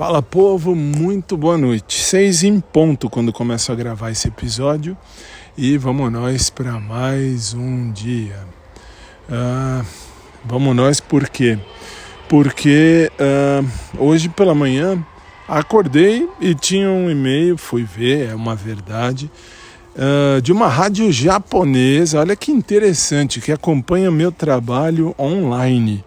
Fala povo, muito boa noite. Seis em ponto quando começo a gravar esse episódio e vamos nós para mais um dia. Uh, vamos nós por quê? Porque uh, hoje pela manhã acordei e tinha um e-mail, fui ver, é uma verdade, uh, de uma rádio japonesa. Olha que interessante, que acompanha meu trabalho online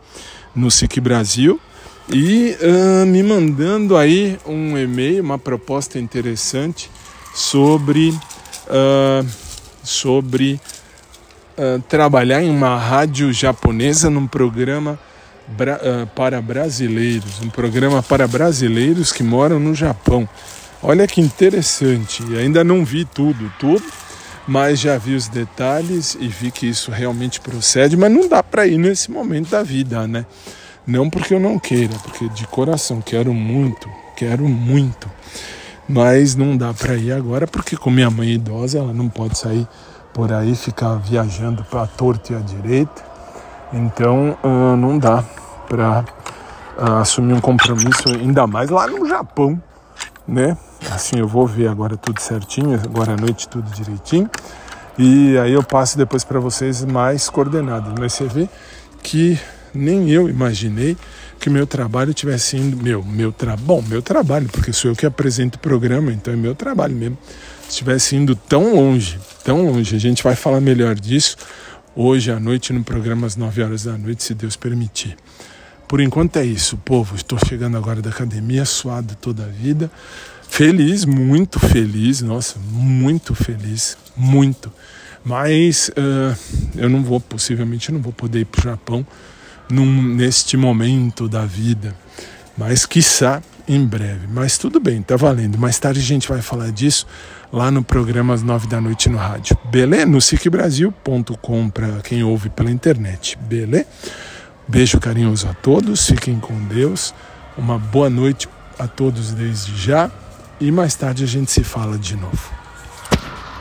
no SIC Brasil e uh, me mandando aí um e-mail, uma proposta interessante sobre, uh, sobre uh, trabalhar em uma rádio japonesa num programa bra para brasileiros, um programa para brasileiros que moram no Japão. Olha que interessante, ainda não vi tudo, tudo, mas já vi os detalhes e vi que isso realmente procede, mas não dá para ir nesse momento da vida, né? Não porque eu não queira, porque de coração quero muito, quero muito. Mas não dá para ir agora porque com minha mãe idosa ela não pode sair por aí ficar viajando para torta e a direita. Então uh, não dá para uh, assumir um compromisso ainda mais lá no Japão, né? Assim eu vou ver agora tudo certinho, agora à noite tudo direitinho. E aí eu passo depois para vocês mais coordenados. Mas você vê que nem eu imaginei que meu trabalho tivesse indo meu meu tra bom meu trabalho porque sou eu que apresento o programa então é meu trabalho mesmo estivesse indo tão longe tão longe. A gente vai falar melhor disso hoje à noite no programa às 9 horas da noite se Deus permitir. Por enquanto é isso povo. Estou chegando agora da academia suado toda a vida. Feliz muito feliz nossa muito feliz muito. Mas uh, eu não vou possivelmente não vou poder ir para o Japão num, neste momento da vida, mas quiçá em breve. Mas tudo bem, tá valendo. Mais tarde a gente vai falar disso lá no programa às nove da noite no rádio. Beleza? No sicbrasil.com para quem ouve pela internet. Beleza? Beijo carinhoso a todos, fiquem com Deus. Uma boa noite a todos desde já e mais tarde a gente se fala de novo.